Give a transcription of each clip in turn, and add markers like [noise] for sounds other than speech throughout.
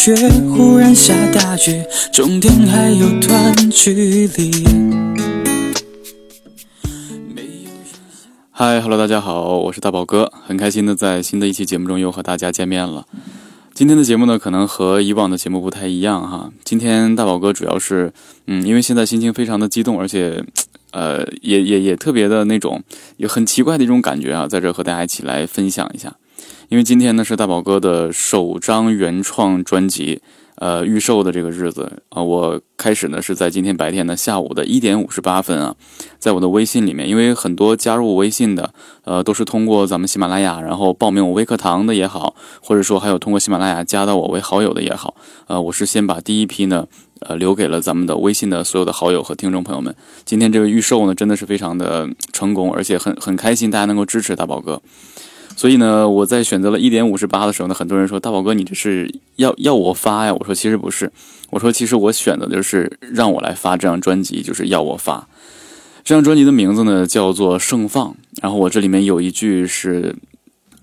却忽然下大雨，终点还有段距离。嗨，Hello，大家好，我是大宝哥，很开心的在新的一期节目中又和大家见面了。今天的节目呢，可能和以往的节目不太一样哈。今天大宝哥主要是，嗯，因为现在心情非常的激动，而且，呃，也也也特别的那种有很奇怪的一种感觉啊，在这和大家一起来分享一下。因为今天呢是大宝哥的首张原创专辑。呃，预售的这个日子啊，我开始呢是在今天白天的下午的一点五十八分啊，在我的微信里面，因为很多加入我微信的，呃，都是通过咱们喜马拉雅，然后报名我微课堂的也好，或者说还有通过喜马拉雅加到我为好友的也好，呃，我是先把第一批呢，呃，留给了咱们的微信的所有的好友和听众朋友们。今天这个预售呢，真的是非常的成功，而且很很开心，大家能够支持大宝哥。所以呢，我在选择了一点五十八的时候呢，很多人说大宝哥，你这是要要我发呀？我说其实不是，我说其实我选的就是让我来发这张专辑，就是要我发。这张专辑的名字呢叫做《盛放》，然后我这里面有一句是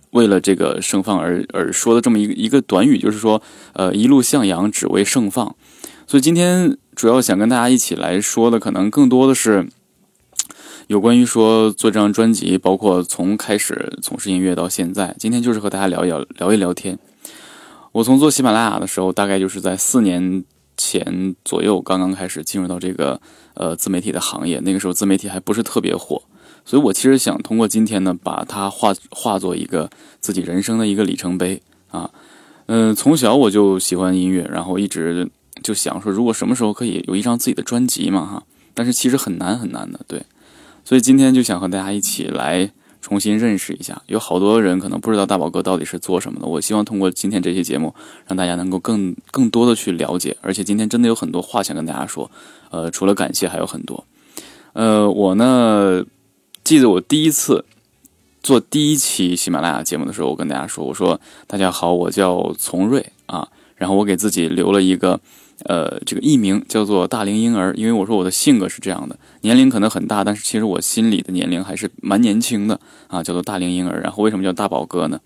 为了这个盛放而而说的这么一个一个短语，就是说，呃，一路向阳，只为盛放。所以今天主要想跟大家一起来说的，可能更多的是。有关于说做这张专辑，包括从开始从事音乐到现在，今天就是和大家聊一聊聊一聊天。我从做喜马拉雅的时候，大概就是在四年前左右，刚刚开始进入到这个呃自媒体的行业。那个时候自媒体还不是特别火，所以我其实想通过今天呢，把它化化作一个自己人生的一个里程碑啊。嗯，从小我就喜欢音乐，然后一直就想说，如果什么时候可以有一张自己的专辑嘛哈，但是其实很难很难的，对。所以今天就想和大家一起来重新认识一下，有好多人可能不知道大宝哥到底是做什么的。我希望通过今天这期节目，让大家能够更更多的去了解。而且今天真的有很多话想跟大家说，呃，除了感谢还有很多。呃，我呢记得我第一次做第一期喜马拉雅节目的时候，我跟大家说，我说大家好，我叫丛瑞啊，然后我给自己留了一个。呃，这个艺名叫做大龄婴儿，因为我说我的性格是这样的，年龄可能很大，但是其实我心里的年龄还是蛮年轻的啊，叫做大龄婴儿。然后为什么叫大宝哥呢？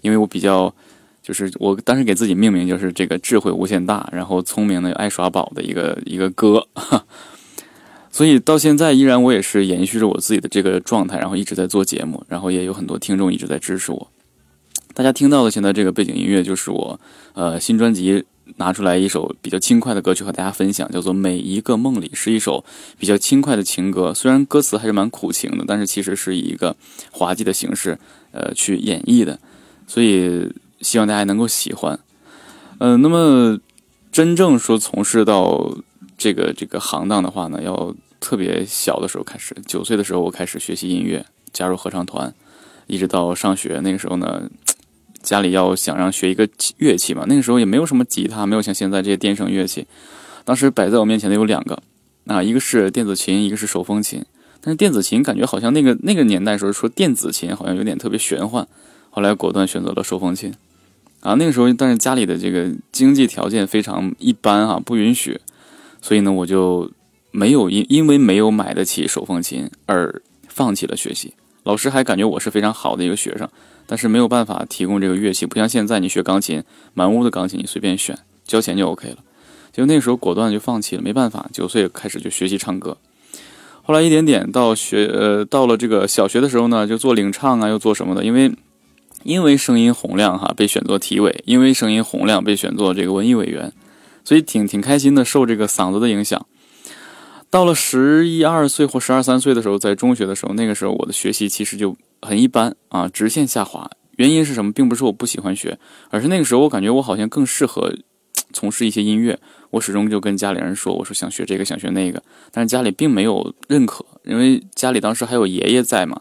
因为我比较，就是我当时给自己命名就是这个智慧无限大，然后聪明的爱耍宝的一个一个哥，[laughs] 所以到现在依然我也是延续着我自己的这个状态，然后一直在做节目，然后也有很多听众一直在支持我。大家听到的现在这个背景音乐就是我呃新专辑。拿出来一首比较轻快的歌曲和大家分享，叫做《每一个梦里》，是一首比较轻快的情歌。虽然歌词还是蛮苦情的，但是其实是以一个滑稽的形式，呃，去演绎的。所以希望大家能够喜欢。嗯，那么真正说从事到这个这个行当的话呢，要特别小的时候开始，九岁的时候我开始学习音乐，加入合唱团，一直到上学那个时候呢。家里要想让学一个乐器嘛，那个时候也没有什么吉他，没有像现在这些电声乐器。当时摆在我面前的有两个，啊，一个是电子琴，一个是手风琴。但是电子琴感觉好像那个那个年代时候说电子琴好像有点特别玄幻，后来果断选择了手风琴。啊，那个时候但是家里的这个经济条件非常一般哈，不允许，所以呢我就没有因因为没有买得起手风琴而放弃了学习。老师还感觉我是非常好的一个学生。但是没有办法提供这个乐器，不像现在你学钢琴，满屋的钢琴你随便选，交钱就 OK 了。就那时候果断就放弃了，没办法，九岁开始就学习唱歌。后来一点点到学，呃，到了这个小学的时候呢，就做领唱啊，又做什么的，因为因为声音洪亮哈，被选做体委，因为声音洪亮被选做这个文艺委员，所以挺挺开心的，受这个嗓子的影响。到了十一二岁或十二三岁的时候，在中学的时候，那个时候我的学习其实就。很一般啊，直线下滑。原因是什么？并不是我不喜欢学，而是那个时候我感觉我好像更适合从事一些音乐。我始终就跟家里人说，我说想学这个，想学那个。但是家里并没有认可，因为家里当时还有爷爷在嘛。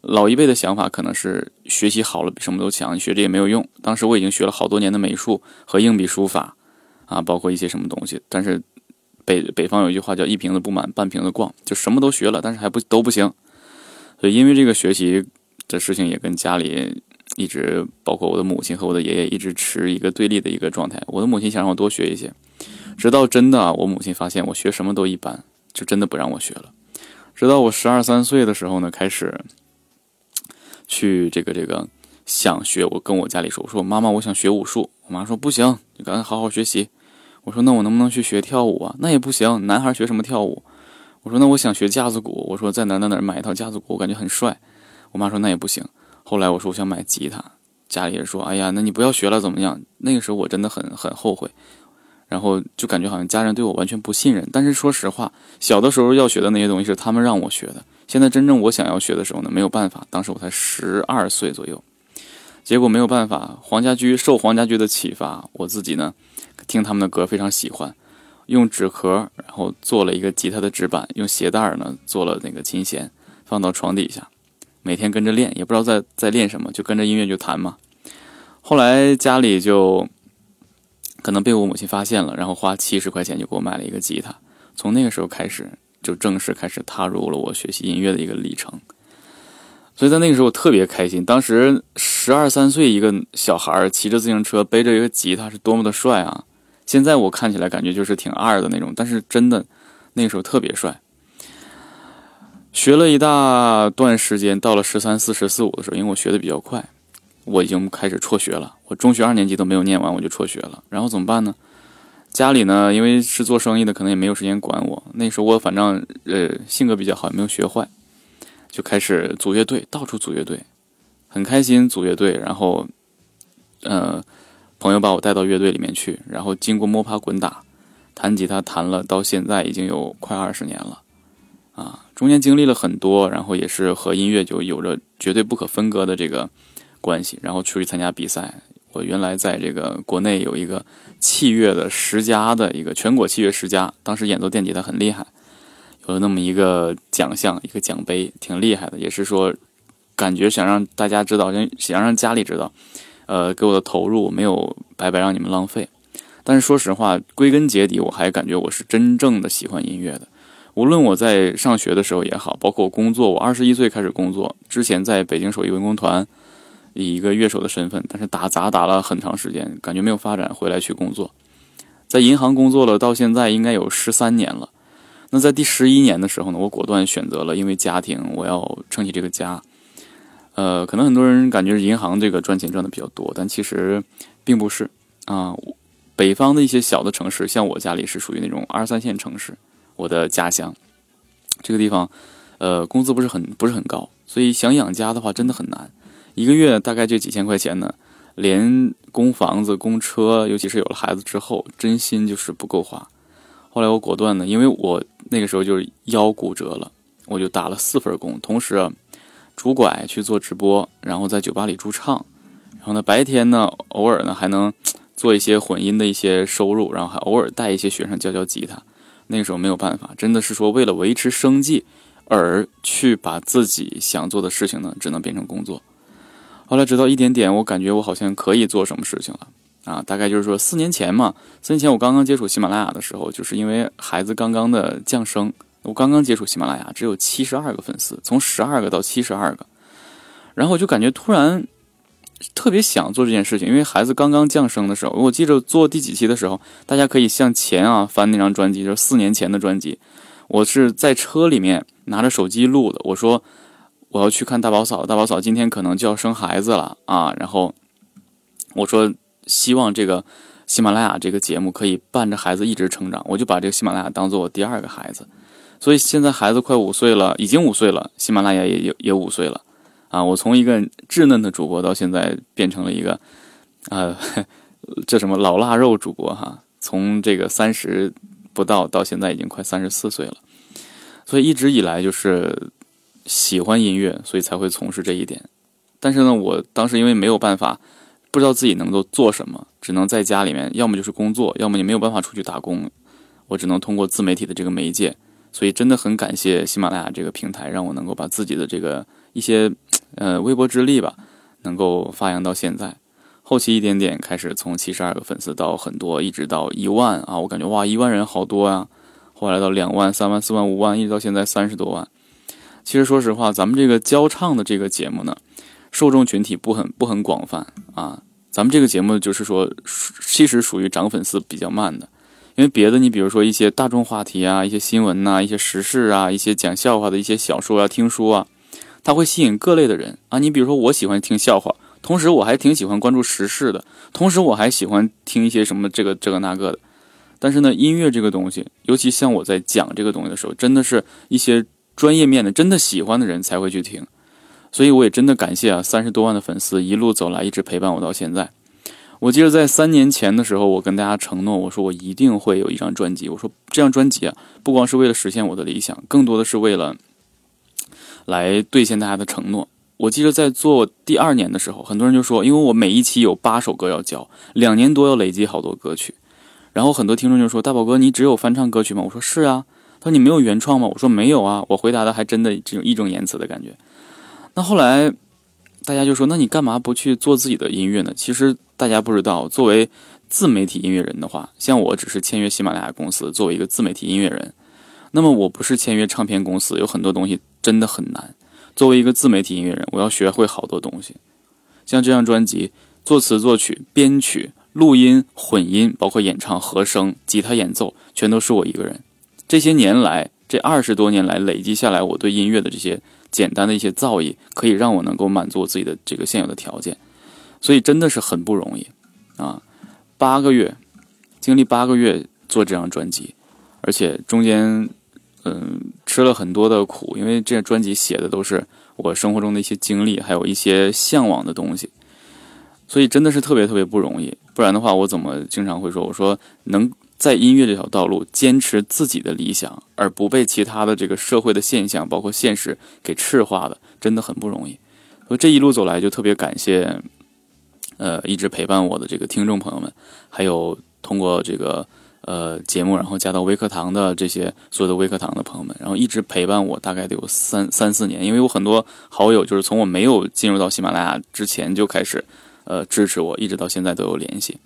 老一辈的想法可能是学习好了比什么都强，学这也没有用。当时我已经学了好多年的美术和硬笔书法啊，包括一些什么东西。但是北北方有一句话叫一瓶子不满半瓶子逛，就什么都学了，但是还不都不行。所以，因为这个学习的事情，也跟家里一直，包括我的母亲和我的爷爷，一直持一个对立的一个状态。我的母亲想让我多学一些，直到真的我母亲发现我学什么都一般，就真的不让我学了。直到我十二三岁的时候呢，开始去这个这个想学，我跟我家里说，我说妈妈，我想学武术。我妈说不行，你赶紧好好学习。我说那我能不能去学跳舞啊？那也不行，男孩学什么跳舞？我说那我想学架子鼓。我说在哪哪哪买一套架子鼓，我感觉很帅。我妈说那也不行。后来我说我想买吉他，家里人说哎呀，那你不要学了怎么样？那个时候我真的很很后悔。然后就感觉好像家人对我完全不信任。但是说实话，小的时候要学的那些东西是他们让我学的。现在真正我想要学的时候呢，没有办法。当时我才十二岁左右，结果没有办法。黄家驹受黄家驹的启发，我自己呢听他们的歌非常喜欢，用纸壳然后做了一个吉他的纸板，用鞋带呢做了那个琴弦，放到床底下，每天跟着练，也不知道在在练什么，就跟着音乐就弹嘛。后来家里就。可能被我母亲发现了，然后花七十块钱就给我买了一个吉他。从那个时候开始，就正式开始踏入了我学习音乐的一个历程。所以在那个时候我特别开心。当时十二三岁一个小孩骑着自行车，背着一个吉他，是多么的帅啊！现在我看起来感觉就是挺二的那种，但是真的那个时候特别帅。学了一大段时间，到了十三四、十四五的时候，因为我学的比较快。我已经开始辍学了，我中学二年级都没有念完，我就辍学了。然后怎么办呢？家里呢，因为是做生意的，可能也没有时间管我。那时候我反正呃性格比较好，也没有学坏，就开始组乐队，到处组乐队，很开心组乐队。然后，呃，朋友把我带到乐队里面去，然后经过摸爬滚打，弹吉他弹了到现在已经有快二十年了，啊，中间经历了很多，然后也是和音乐就有着绝对不可分割的这个。关系，然后出去参加比赛。我原来在这个国内有一个器乐的十佳的一个全国器乐十佳，当时演奏电吉他很厉害，有那么一个奖项，一个奖杯，挺厉害的。也是说，感觉想让大家知道，想想让家里知道，呃，给我的投入没有白白让你们浪费。但是说实话，归根结底，我还感觉我是真正的喜欢音乐的。无论我在上学的时候也好，包括我工作，我二十一岁开始工作之前，在北京手艺文工团。以一个乐手的身份，但是打杂打了很长时间，感觉没有发展，回来去工作，在银行工作了，到现在应该有十三年了。那在第十一年的时候呢，我果断选择了，因为家庭，我要撑起这个家。呃，可能很多人感觉银行这个赚钱赚的比较多，但其实并不是啊。北方的一些小的城市，像我家里是属于那种二三线城市，我的家乡这个地方，呃，工资不是很不是很高，所以想养家的话真的很难。一个月大概就几千块钱呢，连供房子、供车，尤其是有了孩子之后，真心就是不够花。后来我果断呢，因为我那个时候就是腰骨折了，我就打了四份工，同时拄拐去做直播，然后在酒吧里驻唱，然后呢白天呢偶尔呢还能做一些混音的一些收入，然后还偶尔带一些学生教教吉他。那个时候没有办法，真的是说为了维持生计而去把自己想做的事情呢，只能变成工作。后来直到一点点，我感觉我好像可以做什么事情了啊！大概就是说四年前嘛，四年前我刚刚接触喜马拉雅的时候，就是因为孩子刚刚的降生，我刚刚接触喜马拉雅，只有七十二个粉丝，从十二个到七十二个，然后我就感觉突然特别想做这件事情，因为孩子刚刚降生的时候，我记着做第几期的时候，大家可以向前啊翻那张专辑，就是四年前的专辑，我是在车里面拿着手机录的，我说。我要去看大宝嫂，大宝嫂今天可能就要生孩子了啊！然后我说希望这个喜马拉雅这个节目可以伴着孩子一直成长，我就把这个喜马拉雅当做我第二个孩子。所以现在孩子快五岁了，已经五岁了，喜马拉雅也也也五岁了啊！我从一个稚嫩的主播到现在变成了一个 [laughs] 呃这什么老腊肉主播哈，从这个三十不到到现在已经快三十四岁了，所以一直以来就是。喜欢音乐，所以才会从事这一点。但是呢，我当时因为没有办法，不知道自己能够做什么，只能在家里面，要么就是工作，要么你没有办法出去打工。我只能通过自媒体的这个媒介，所以真的很感谢喜马拉雅这个平台，让我能够把自己的这个一些呃微薄之力吧，能够发扬到现在。后期一点点开始，从七十二个粉丝到很多，一直到一万啊，我感觉哇，一万人好多呀。后来到两万、三万、四万、五万，一直到现在三十多万。其实说实话，咱们这个教唱的这个节目呢，受众群体不很不很广泛啊。咱们这个节目就是说，其实属于涨粉丝比较慢的，因为别的你比如说一些大众话题啊、一些新闻呐、一些时事啊、一些讲笑话的一些小说啊、听书啊，它会吸引各类的人啊。你比如说我喜欢听笑话，同时我还挺喜欢关注时事的，同时我还喜欢听一些什么这个这个那个的。但是呢，音乐这个东西，尤其像我在讲这个东西的时候，真的是一些专业面的、真的喜欢的人才会去听。所以我也真的感谢啊，三十多万的粉丝一路走来，一直陪伴我到现在。我记得在三年前的时候，我跟大家承诺，我说我一定会有一张专辑。我说这张专辑啊，不光是为了实现我的理想，更多的是为了来兑现大家的承诺。我记得在做第二年的时候，很多人就说，因为我每一期有八首歌要交，两年多要累积好多歌曲。然后很多听众就说：“大宝哥，你只有翻唱歌曲吗？”我说：“是啊。”他说：“你没有原创吗？”我说：“没有啊。”我回答的还真的这种义正言辞的感觉。那后来大家就说：“那你干嘛不去做自己的音乐呢？”其实。大家不知道，作为自媒体音乐人的话，像我只是签约喜马拉雅公司，作为一个自媒体音乐人，那么我不是签约唱片公司，有很多东西真的很难。作为一个自媒体音乐人，我要学会好多东西，像这张专辑，作词、作曲、编曲、录音、混音，包括演唱、和声、吉他演奏，全都是我一个人。这些年来，这二十多年来累积下来，我对音乐的这些简单的一些造诣，可以让我能够满足我自己的这个现有的条件。所以真的是很不容易，啊，八个月，经历八个月做这张专辑，而且中间，嗯，吃了很多的苦，因为这张专辑写的都是我生活中的一些经历，还有一些向往的东西，所以真的是特别特别不容易。不然的话，我怎么经常会说，我说能在音乐这条道路坚持自己的理想，而不被其他的这个社会的现象，包括现实给赤化的，真的很不容易。所以这一路走来，就特别感谢。呃，一直陪伴我的这个听众朋友们，还有通过这个呃节目，然后加到微课堂的这些所有的微课堂的朋友们，然后一直陪伴我，大概得有三三四年。因为有很多好友就是从我没有进入到喜马拉雅之前就开始呃支持我，一直到现在都有联系，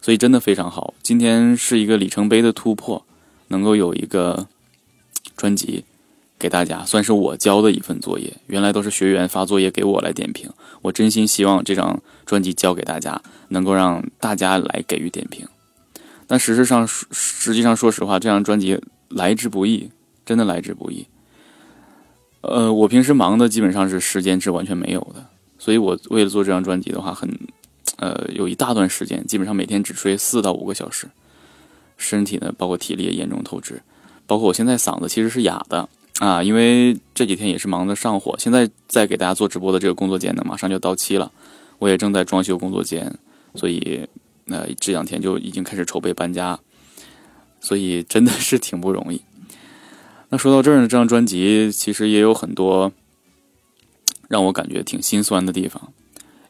所以真的非常好。今天是一个里程碑的突破，能够有一个专辑。给大家算是我交的一份作业，原来都是学员发作业给我来点评，我真心希望这张专辑交给大家，能够让大家来给予点评。但实质上，实际上说实话，这张专辑来之不易，真的来之不易。呃，我平时忙的基本上是时间是完全没有的，所以我为了做这张专辑的话，很呃有一大段时间，基本上每天只睡四到五个小时，身体呢包括体力也严重透支，包括我现在嗓子其实是哑的。啊，因为这几天也是忙着上火，现在在给大家做直播的这个工作间呢，马上就到期了，我也正在装修工作间，所以那这两天就已经开始筹备搬家，所以真的是挺不容易。[laughs] 那说到这儿呢，这张专辑其实也有很多让我感觉挺心酸的地方，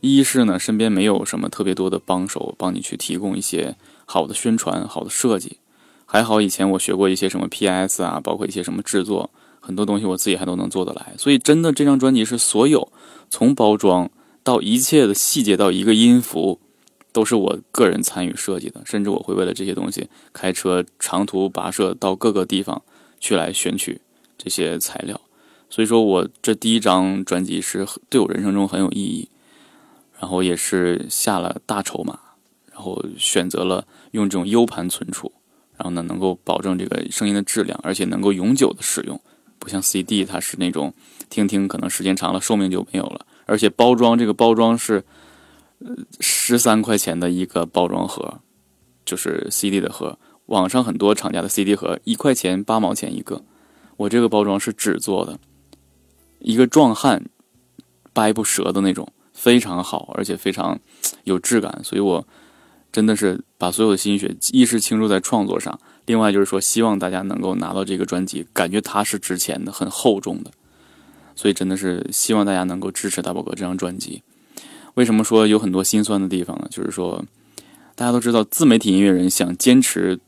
一是呢，身边没有什么特别多的帮手帮你去提供一些好的宣传、好的设计，还好以前我学过一些什么 PS 啊，包括一些什么制作。很多东西我自己还都能做得来，所以真的这张专辑是所有从包装到一切的细节到一个音符，都是我个人参与设计的，甚至我会为了这些东西开车长途跋涉到各个地方去来选取这些材料。所以说我这第一张专辑是对我人生中很有意义，然后也是下了大筹码，然后选择了用这种 U 盘存储，然后呢能够保证这个声音的质量，而且能够永久的使用。不像 CD，它是那种听听可能时间长了寿命就没有了，而且包装这个包装是十三块钱的一个包装盒，就是 CD 的盒。网上很多厂家的 CD 盒一块钱八毛钱一个，我这个包装是纸做的，一个壮汉掰不折的那种，非常好，而且非常有质感，所以我真的是把所有的心血一是倾注在创作上。另外就是说，希望大家能够拿到这个专辑，感觉它是值钱的、很厚重的，所以真的是希望大家能够支持大宝哥这张专辑。为什么说有很多心酸的地方呢？就是说，大家都知道，自媒体音乐人想坚持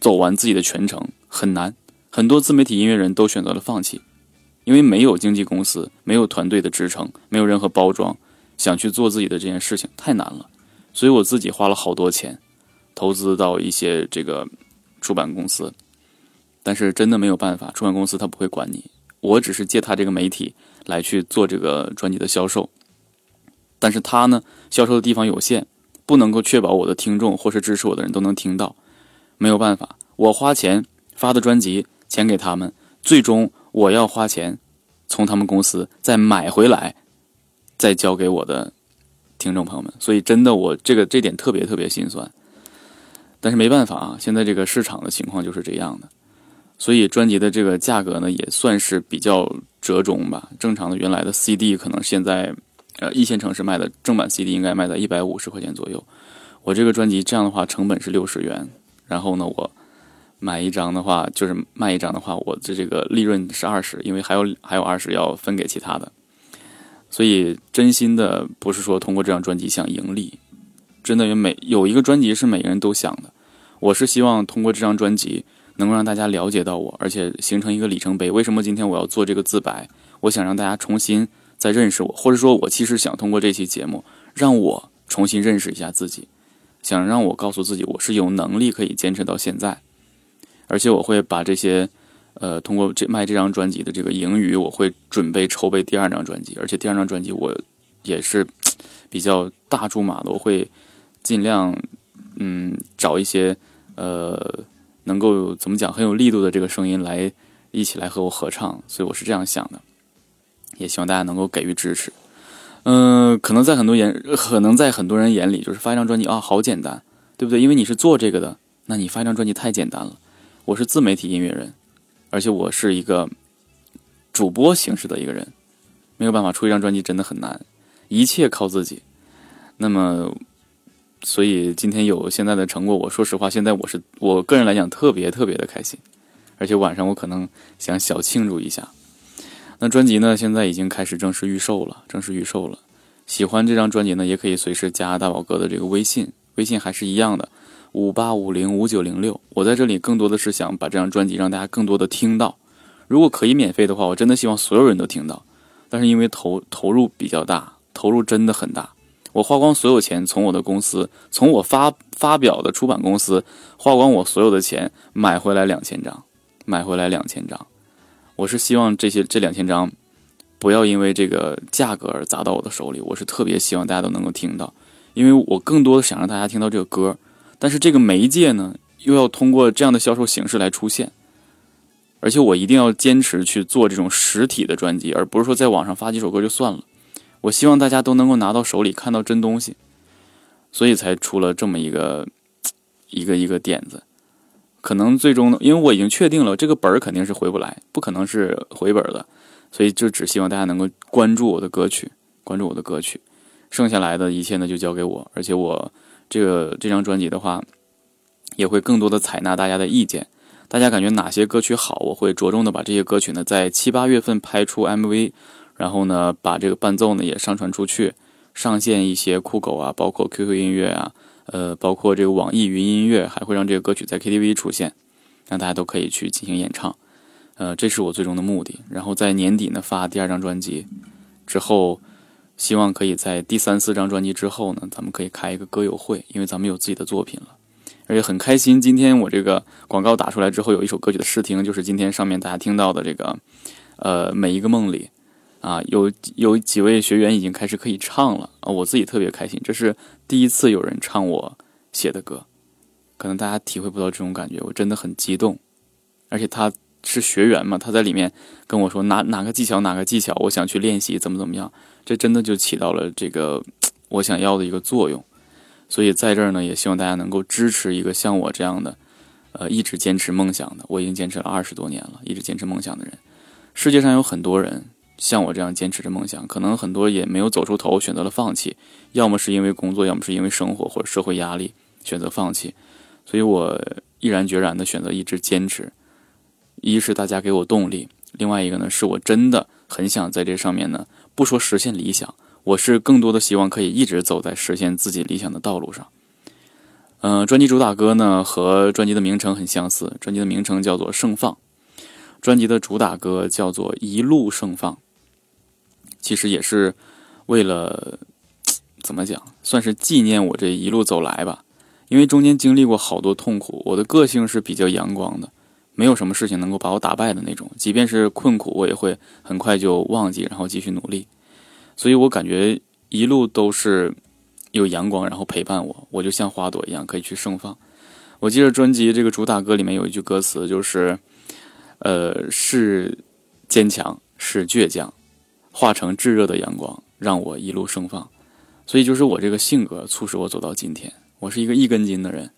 走完自己的全程很难，很多自媒体音乐人都选择了放弃，因为没有经纪公司、没有团队的支撑、没有任何包装，想去做自己的这件事情太难了。所以我自己花了好多钱，投资到一些这个。出版公司，但是真的没有办法，出版公司他不会管你。我只是借他这个媒体来去做这个专辑的销售，但是他呢，销售的地方有限，不能够确保我的听众或是支持我的人都能听到。没有办法，我花钱发的专辑，钱给他们，最终我要花钱从他们公司再买回来，再交给我的听众朋友们，所以真的我这个这点特别特别心酸。但是没办法啊，现在这个市场的情况就是这样的，所以专辑的这个价格呢也算是比较折中吧。正常的原来的 CD 可能现在，呃，一线城市卖的正版 CD 应该卖在一百五十块钱左右。我这个专辑这样的话成本是六十元，然后呢我买一张的话就是卖一张的话，我的这个利润是二十，因为还有还有二十要分给其他的。所以真心的不是说通过这张专辑想盈利，真的有每有一个专辑是每个人都想的。我是希望通过这张专辑能够让大家了解到我，而且形成一个里程碑。为什么今天我要做这个自白？我想让大家重新再认识我，或者说，我其实想通过这期节目让我重新认识一下自己，想让我告诉自己我是有能力可以坚持到现在。而且我会把这些，呃，通过这卖这张专辑的这个盈余，我会准备筹备第二张专辑。而且第二张专辑我也是比较大注码的，我会尽量嗯找一些。呃，能够怎么讲很有力度的这个声音来一起来和我合唱，所以我是这样想的，也希望大家能够给予支持。嗯，可能在很多眼，可能在很多人眼里，就是发一张专辑啊，好简单，对不对？因为你是做这个的，那你发一张专辑太简单了。我是自媒体音乐人，而且我是一个主播形式的一个人，没有办法出一张专辑真的很难，一切靠自己。那么。所以今天有现在的成果，我说实话，现在我是我个人来讲特别特别的开心，而且晚上我可能想小庆祝一下。那专辑呢，现在已经开始正式预售了，正式预售了。喜欢这张专辑呢，也可以随时加大宝哥的这个微信，微信还是一样的，五八五零五九零六。我在这里更多的是想把这张专辑让大家更多的听到。如果可以免费的话，我真的希望所有人都听到。但是因为投投入比较大，投入真的很大。我花光所有钱，从我的公司，从我发发表的出版公司花光我所有的钱买回来两千张，买回来两千张。我是希望这些这两千张不要因为这个价格而砸到我的手里。我是特别希望大家都能够听到，因为我更多的想让大家听到这个歌。但是这个媒介呢，又要通过这样的销售形式来出现，而且我一定要坚持去做这种实体的专辑，而不是说在网上发几首歌就算了。我希望大家都能够拿到手里看到真东西，所以才出了这么一个一个一个点子。可能最终呢，因为我已经确定了这个本儿肯定是回不来，不可能是回本的，所以就只希望大家能够关注我的歌曲，关注我的歌曲。剩下来的一切呢，就交给我。而且我这个这张专辑的话，也会更多的采纳大家的意见。大家感觉哪些歌曲好，我会着重的把这些歌曲呢，在七八月份拍出 MV。然后呢，把这个伴奏呢也上传出去，上线一些酷狗啊，包括 QQ 音乐啊，呃，包括这个网易云音乐，还会让这个歌曲在 KTV 出现，让大家都可以去进行演唱。呃，这是我最终的目的。然后在年底呢发第二张专辑，之后希望可以在第三四张专辑之后呢，咱们可以开一个歌友会，因为咱们有自己的作品了，而且很开心。今天我这个广告打出来之后，有一首歌曲的试听，就是今天上面大家听到的这个，呃，每一个梦里。啊，有有几位学员已经开始可以唱了啊！我自己特别开心，这是第一次有人唱我写的歌，可能大家体会不到这种感觉，我真的很激动。而且他是学员嘛，他在里面跟我说哪哪个技巧哪个技巧，我想去练习怎么怎么样，这真的就起到了这个我想要的一个作用。所以在这儿呢，也希望大家能够支持一个像我这样的，呃，一直坚持梦想的，我已经坚持了二十多年了，一直坚持梦想的人。世界上有很多人。像我这样坚持着梦想，可能很多也没有走出头，选择了放弃，要么是因为工作，要么是因为生活或者社会压力选择放弃。所以我毅然决然的选择一直坚持。一是大家给我动力，另外一个呢是我真的很想在这上面呢，不说实现理想，我是更多的希望可以一直走在实现自己理想的道路上。嗯，专辑主打歌呢和专辑的名称很相似，专辑的名称叫做《盛放》，专辑的主打歌叫做《一路盛放》。其实也是为了怎么讲，算是纪念我这一路走来吧。因为中间经历过好多痛苦，我的个性是比较阳光的，没有什么事情能够把我打败的那种。即便是困苦，我也会很快就忘记，然后继续努力。所以我感觉一路都是有阳光，然后陪伴我，我就像花朵一样可以去盛放。我记得专辑这个主打歌里面有一句歌词，就是“呃，是坚强，是倔强。”化成炙热的阳光，让我一路盛放。所以就是我这个性格促使我走到今天。我是一个一根筋的人，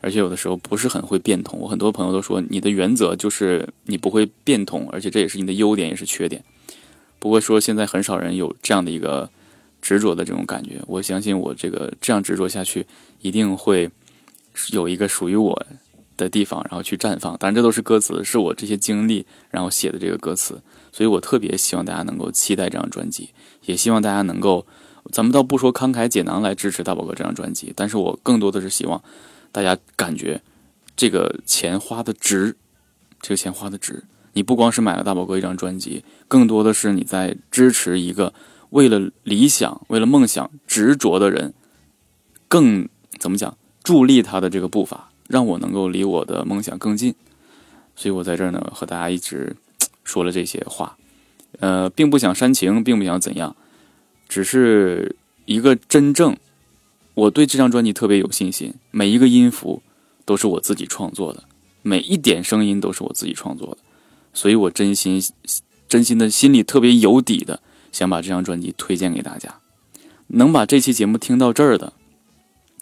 而且有的时候不是很会变通。我很多朋友都说你的原则就是你不会变通，而且这也是你的优点也是缺点。不过说现在很少人有这样的一个执着的这种感觉。我相信我这个这样执着下去，一定会有一个属于我的地方，然后去绽放。当然这都是歌词，是我这些经历然后写的这个歌词。所以我特别希望大家能够期待这张专辑，也希望大家能够，咱们倒不说慷慨解囊来支持大宝哥这张专辑，但是我更多的是希望大家感觉这个钱花的值，这个钱花的值。你不光是买了大宝哥一张专辑，更多的是你在支持一个为了理想、为了梦想执着的人，更怎么讲，助力他的这个步伐，让我能够离我的梦想更近。所以我在这儿呢，和大家一直说了这些话，呃，并不想煽情，并不想怎样，只是一个真正我对这张专辑特别有信心，每一个音符都是我自己创作的，每一点声音都是我自己创作的。所以我真心、真心的心里特别有底的，想把这张专辑推荐给大家。能把这期节目听到这儿的，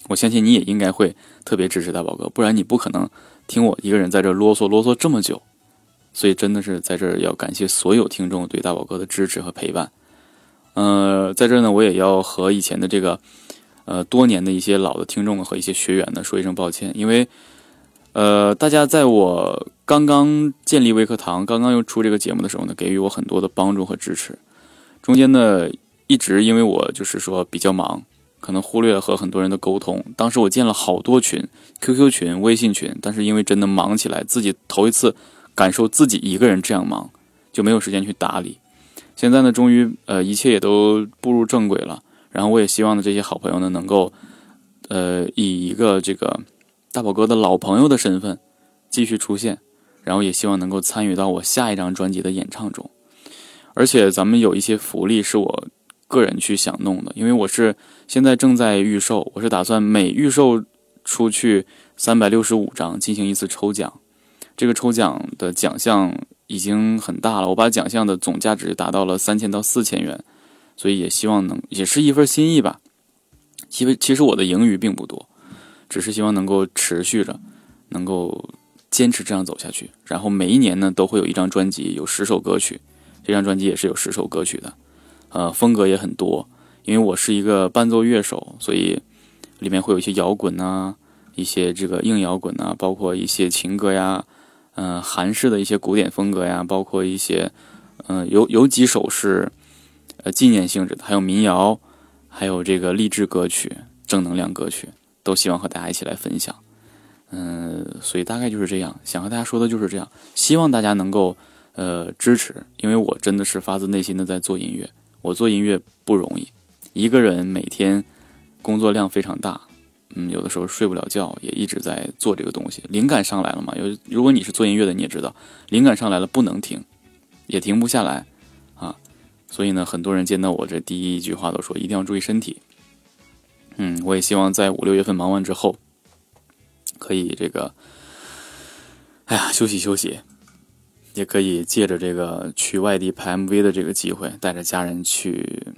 我相信你也应该会特别支持大宝哥，不然你不可能听我一个人在这啰嗦啰嗦这么久。所以真的是在这儿要感谢所有听众对大宝哥的支持和陪伴。呃，在这儿呢，我也要和以前的这个呃多年的一些老的听众和一些学员呢说一声抱歉，因为。呃，大家在我刚刚建立微课堂、刚刚又出这个节目的时候呢，给予我很多的帮助和支持。中间呢，一直因为我就是说比较忙，可能忽略了和很多人的沟通。当时我建了好多群，QQ 群、微信群，但是因为真的忙起来，自己头一次感受自己一个人这样忙，就没有时间去打理。现在呢，终于呃，一切也都步入正轨了。然后我也希望呢，这些好朋友呢，能够呃，以一个这个。大宝哥的老朋友的身份继续出现，然后也希望能够参与到我下一张专辑的演唱中。而且咱们有一些福利是我个人去想弄的，因为我是现在正在预售，我是打算每预售出去三百六十五张进行一次抽奖。这个抽奖的奖项已经很大了，我把奖项的总价值达到了三千到四千元，所以也希望能也是一份心意吧。其实其实我的盈余并不多。只是希望能够持续着，能够坚持这样走下去。然后每一年呢，都会有一张专辑，有十首歌曲。这张专辑也是有十首歌曲的，呃，风格也很多。因为我是一个伴奏乐手，所以里面会有一些摇滚啊，一些这个硬摇滚啊，包括一些情歌呀，嗯，韩式的一些古典风格呀，包括一些，嗯，有有几首是呃纪念性质的，还有民谣，还有这个励志歌曲、正能量歌曲。都希望和大家一起来分享，嗯，所以大概就是这样，想和大家说的就是这样，希望大家能够呃支持，因为我真的是发自内心的在做音乐，我做音乐不容易，一个人每天工作量非常大，嗯，有的时候睡不了觉，也一直在做这个东西，灵感上来了嘛，有如果你是做音乐的，你也知道，灵感上来了不能停，也停不下来，所以呢，很多人见到我这第一句话都说一定要注意身体。嗯，我也希望在五六月份忙完之后，可以这个，哎呀，休息休息，也可以借着这个去外地拍 MV 的这个机会，带着家人去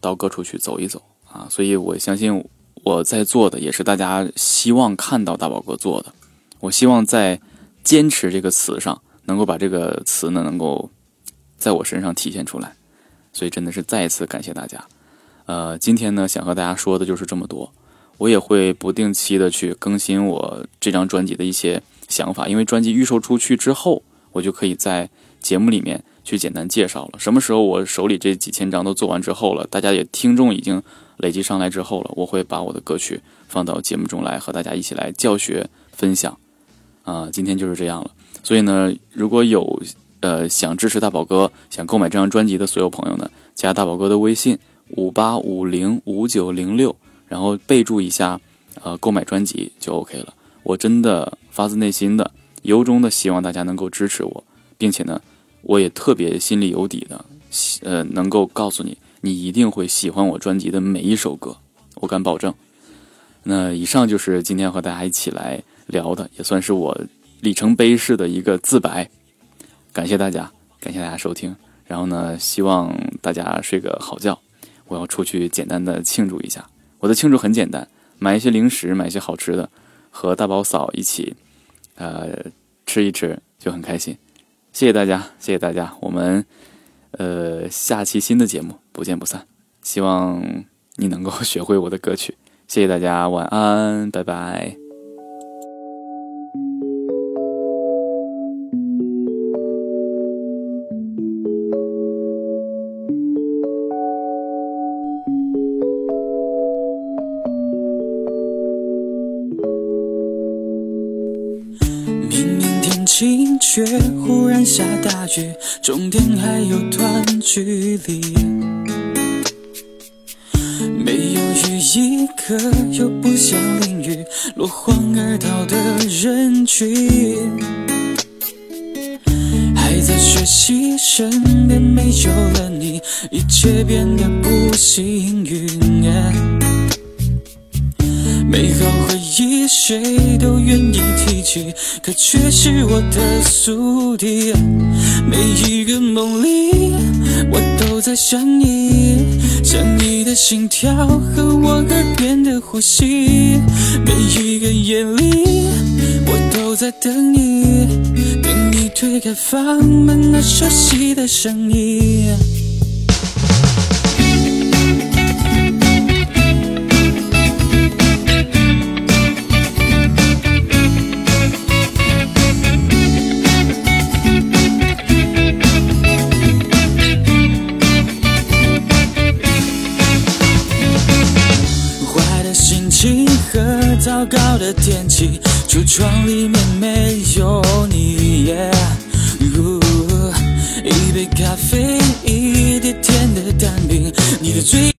到各处去走一走啊！所以我相信我在做的也是大家希望看到大宝哥做的。我希望在坚持这个词上，能够把这个词呢，能够在我身上体现出来。所以真的是再一次感谢大家。呃，今天呢，想和大家说的就是这么多。我也会不定期的去更新我这张专辑的一些想法，因为专辑预售出去之后，我就可以在节目里面去简单介绍了。什么时候我手里这几千张都做完之后了，大家也听众已经累积上来之后了，我会把我的歌曲放到节目中来和大家一起来教学分享。啊，今天就是这样了。所以呢，如果有呃想支持大宝哥、想购买这张专辑的所有朋友呢，加大宝哥的微信。五八五零五九零六，然后备注一下，呃，购买专辑就 OK 了。我真的发自内心的、由衷的希望大家能够支持我，并且呢，我也特别心里有底的，呃，能够告诉你，你一定会喜欢我专辑的每一首歌，我敢保证。那以上就是今天和大家一起来聊的，也算是我里程碑式的一个自白。感谢大家，感谢大家收听。然后呢，希望大家睡个好觉。我要出去简单的庆祝一下。我的庆祝很简单，买一些零食，买一些好吃的，和大宝嫂一起，呃，吃一吃就很开心。谢谢大家，谢谢大家，我们呃下期新的节目不见不散。希望你能够学会我的歌曲。谢谢大家，晚安，拜拜。忽然下大雨，终点还有段距离。没有雨衣，可又不想淋雨，落荒而逃的人群。还在学习，身边没有了你，一切变得不幸运。谁都愿意提起，可却是我的宿敌。每一个梦里，我都在想你，想你的心跳和我耳边的呼吸。每一个夜里，我都在等你，等你推开房门，那熟悉的声音。的天气，橱窗里面没有你。一杯咖啡，一碟甜的蛋饼，你的嘴。